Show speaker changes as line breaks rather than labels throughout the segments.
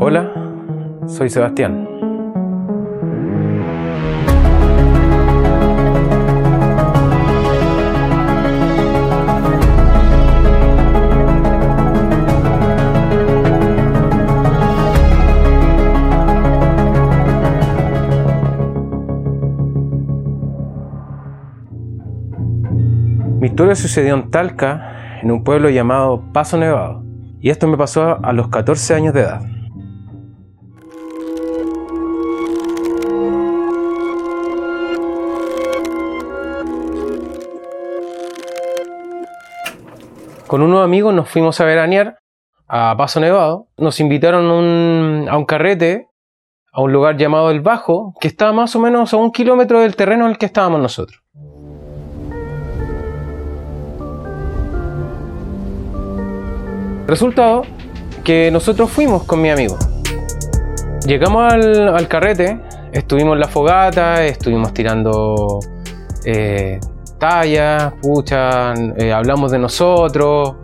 Hola, soy Sebastián. Historia sucedió en Talca, en un pueblo llamado Paso Nevado, y esto me pasó a los 14 años de edad. Con unos amigos nos fuimos a veranear a Paso Nevado. Nos invitaron a un carrete a un lugar llamado El Bajo, que estaba más o menos a un kilómetro del terreno en el que estábamos nosotros. Resultado que nosotros fuimos con mi amigo. Llegamos al, carrete, estuvimos en la fogata, estuvimos tirando eh, tallas, pucha, eh, hablamos de nosotros.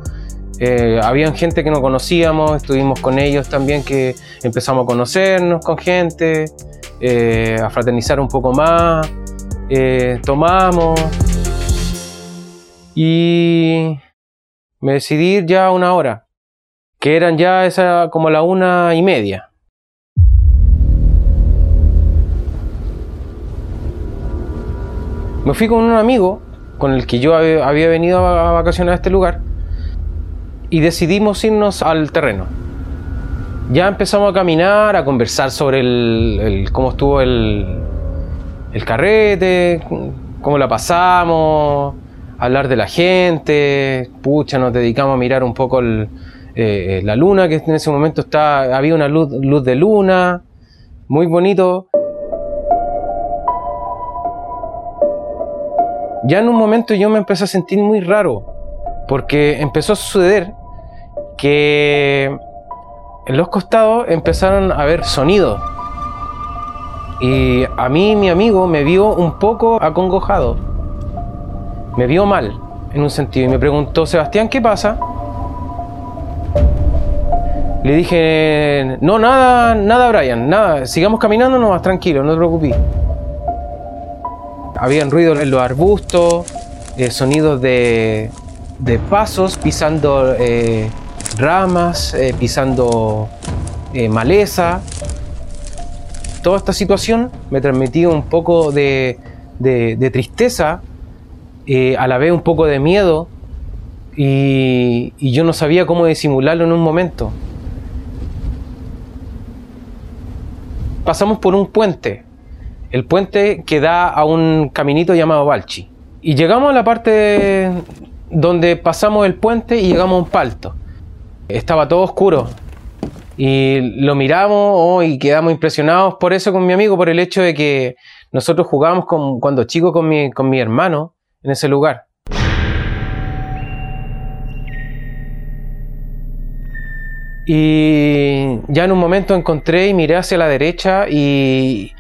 eh, habían gente que no conocíamos, estuvimos con ellos también que empezamos a conocernos con gente, eh, a fraternizar un poco más, eh, tomamos y me decidí ir ya una hora, que eran ya esa como la una y media. Me fui con un amigo con el que yo había venido a vacacionar a este lugar y decidimos irnos al terreno. Ya empezamos a caminar, a conversar sobre el, cómo estuvo el, el carrete, cómo la pasamos, hablar de la gente, pucha, nos dedicamos a mirar un poco el- eh, la luna, que en ese momento está, había una luz, luz de luna, muy bonito. Ya en un momento yo me empecé a sentir muy raro, porque empezó a suceder que en los costados empezaron a haber sonidos. Y a mí mi amigo me vio un poco acongojado. Me vio mal, en un sentido, y me preguntó, Sebastián, ¿qué pasa? Le dije, no, nada, nada, Brian, nada, sigamos caminando nomás, tranquilo, no te preocupes. Habían ruidos en los arbustos, eh, sonidos de, de pasos pisando eh, ramas, eh, pisando maleza. Toda esta situación me transmitía un poco de, de- de tristeza, a la vez un poco de miedo, y, y yo no sabía cómo disimularlo en un momento. Pasamos por un puente, el puente que da a un caminito llamado Balchi. Y llegamos a la parte donde pasamos el puente y llegamos a un palto. Estaba todo oscuro. Y lo miramos oh, y quedamos impresionados por eso con mi amigo, por el hecho de que nosotros jugábamos con- cuando chicos con mi, con mi hermano en ese lugar. Y ya en un momento encontré y miré hacia la derecha y,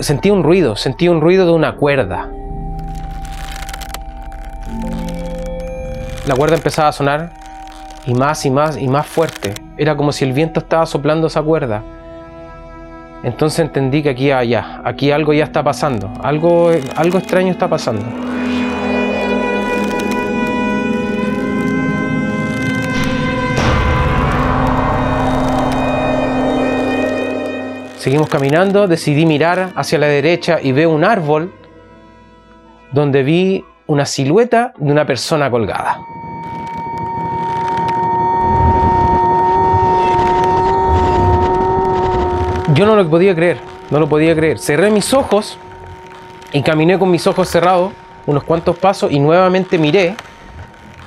sentí un ruido, sentí un ruido de una cuerda. La cuerda empezaba a sonar y más y más y más fuerte. Era como si el viento estaba soplando esa cuerda. Entonces entendí que aquí allá, aquí algo ya está pasando, algo, algo extraño está pasando. Seguimos caminando, decidí mirar hacia la derecha y veo un árbol donde vi una silueta de una persona colgada. Yo no lo podía creer, no lo podía creer. Cerré mis ojos y caminé con mis ojos cerrados unos cuantos pasos y nuevamente miré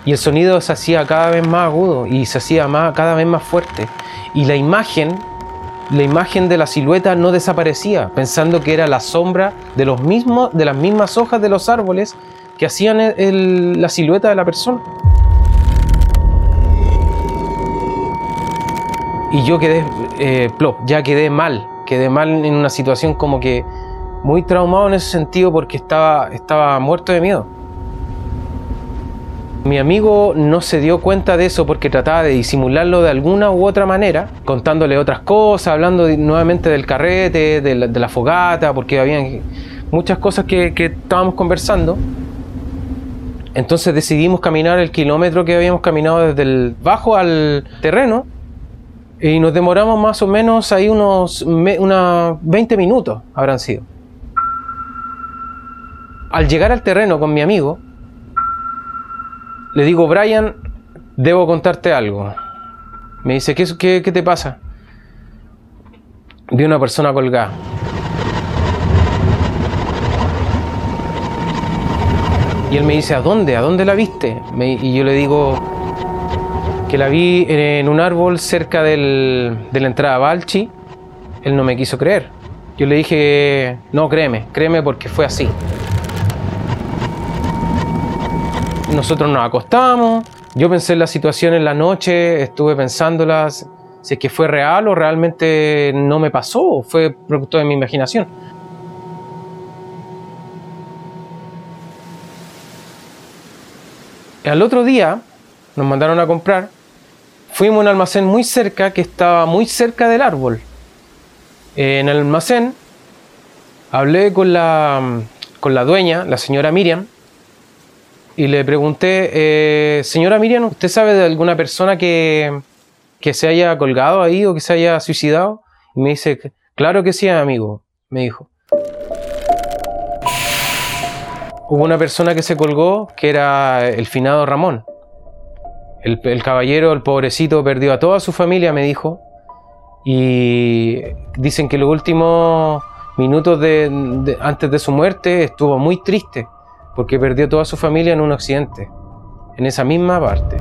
y el sonido se hacía cada vez más agudo y se hacía cada vez más fuerte. Y la imagen, la imagen de la silueta no desaparecía, pensando que era la sombra de, los mismos, de las mismas hojas de los árboles que hacían la silueta de la persona. Y yo quedé, eh, plop, ya quedé mal, quedé mal en una situación como que muy traumado en ese sentido porque estaba, estaba muerto de miedo. Mi amigo no se dio cuenta de eso porque trataba de disimularlo de alguna u otra manera, contándole otras cosas, hablando nuevamente del carrete, de la, fogata, porque había muchas cosas que, que estábamos conversando. Entonces decidimos caminar el kilómetro que habíamos caminado desde el bajo al terreno y nos demoramos más o menos ahí unos 20 minutos, habrán sido. Al llegar al terreno con mi amigo, le digo, Brian, debo contarte algo. Me dice, ¿qué, qué, qué te pasa? Vi una persona colgada. Y él me dice, ¿a dónde? ¿A dónde la viste? y yo le digo que la vi en un árbol cerca de la entrada Balchi. Él no me quiso creer. Yo le dije, no, créeme, créeme porque fue así. Nosotros nos acostamos, yo pensé en la situación en la noche, estuve pensándolas, si es que fue real o realmente no me pasó, fue producto de mi imaginación. Al otro día nos mandaron a comprar, fuimos a un almacén muy cerca que estaba muy cerca del árbol. En el almacén hablé con la, con la dueña, la señora Miriam, y le pregunté, eh, señora Miriam, ¿usted sabe de alguna persona que, que se haya colgado ahí o que se haya suicidado? Y me dice, claro que sí, amigo, me dijo. Hubo una persona que se colgó que era el finado Ramón. El, caballero, el pobrecito, perdió a toda su familia, me dijo. Y dicen que los últimos minutos antes de su muerte estuvo muy triste porque perdió toda su familia en un accidente, en esa misma parte.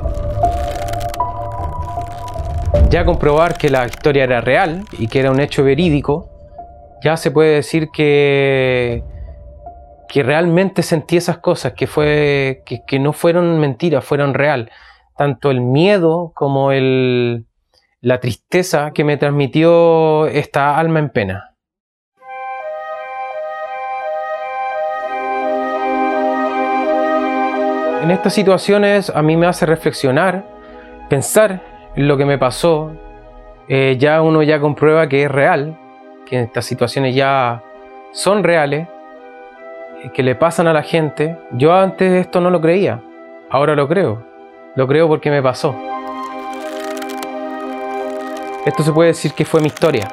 Ya comprobar que la historia era real y que era un hecho verídico, ya se puede decir que que realmente sentí esas cosas, que, fue, que, no fueron mentiras, fueron real. Tanto el miedo como el, la tristeza que me transmitió esta alma en pena. En estas situaciones a mí me hace reflexionar, pensar en lo que me pasó. Eh, ya uno ya comprueba que es real, que estas situaciones ya son reales que le pasan a la gente, yo antes esto no lo creía, ahora lo creo. Lo creo porque me pasó. Esto se puede decir que fue mi historia.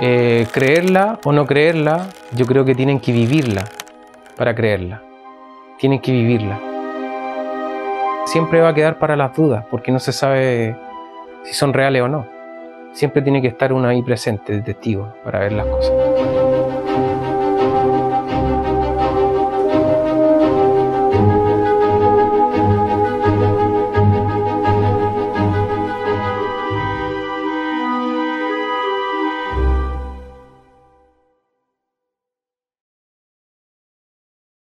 Eh, creerla o no creerla, yo creo que tienen que vivirla para creerla. Tienen que vivirla. Siempre va a quedar para las dudas, porque no se sabe si son reales o no. Siempre tiene que estar uno ahí presente, de para ver las cosas.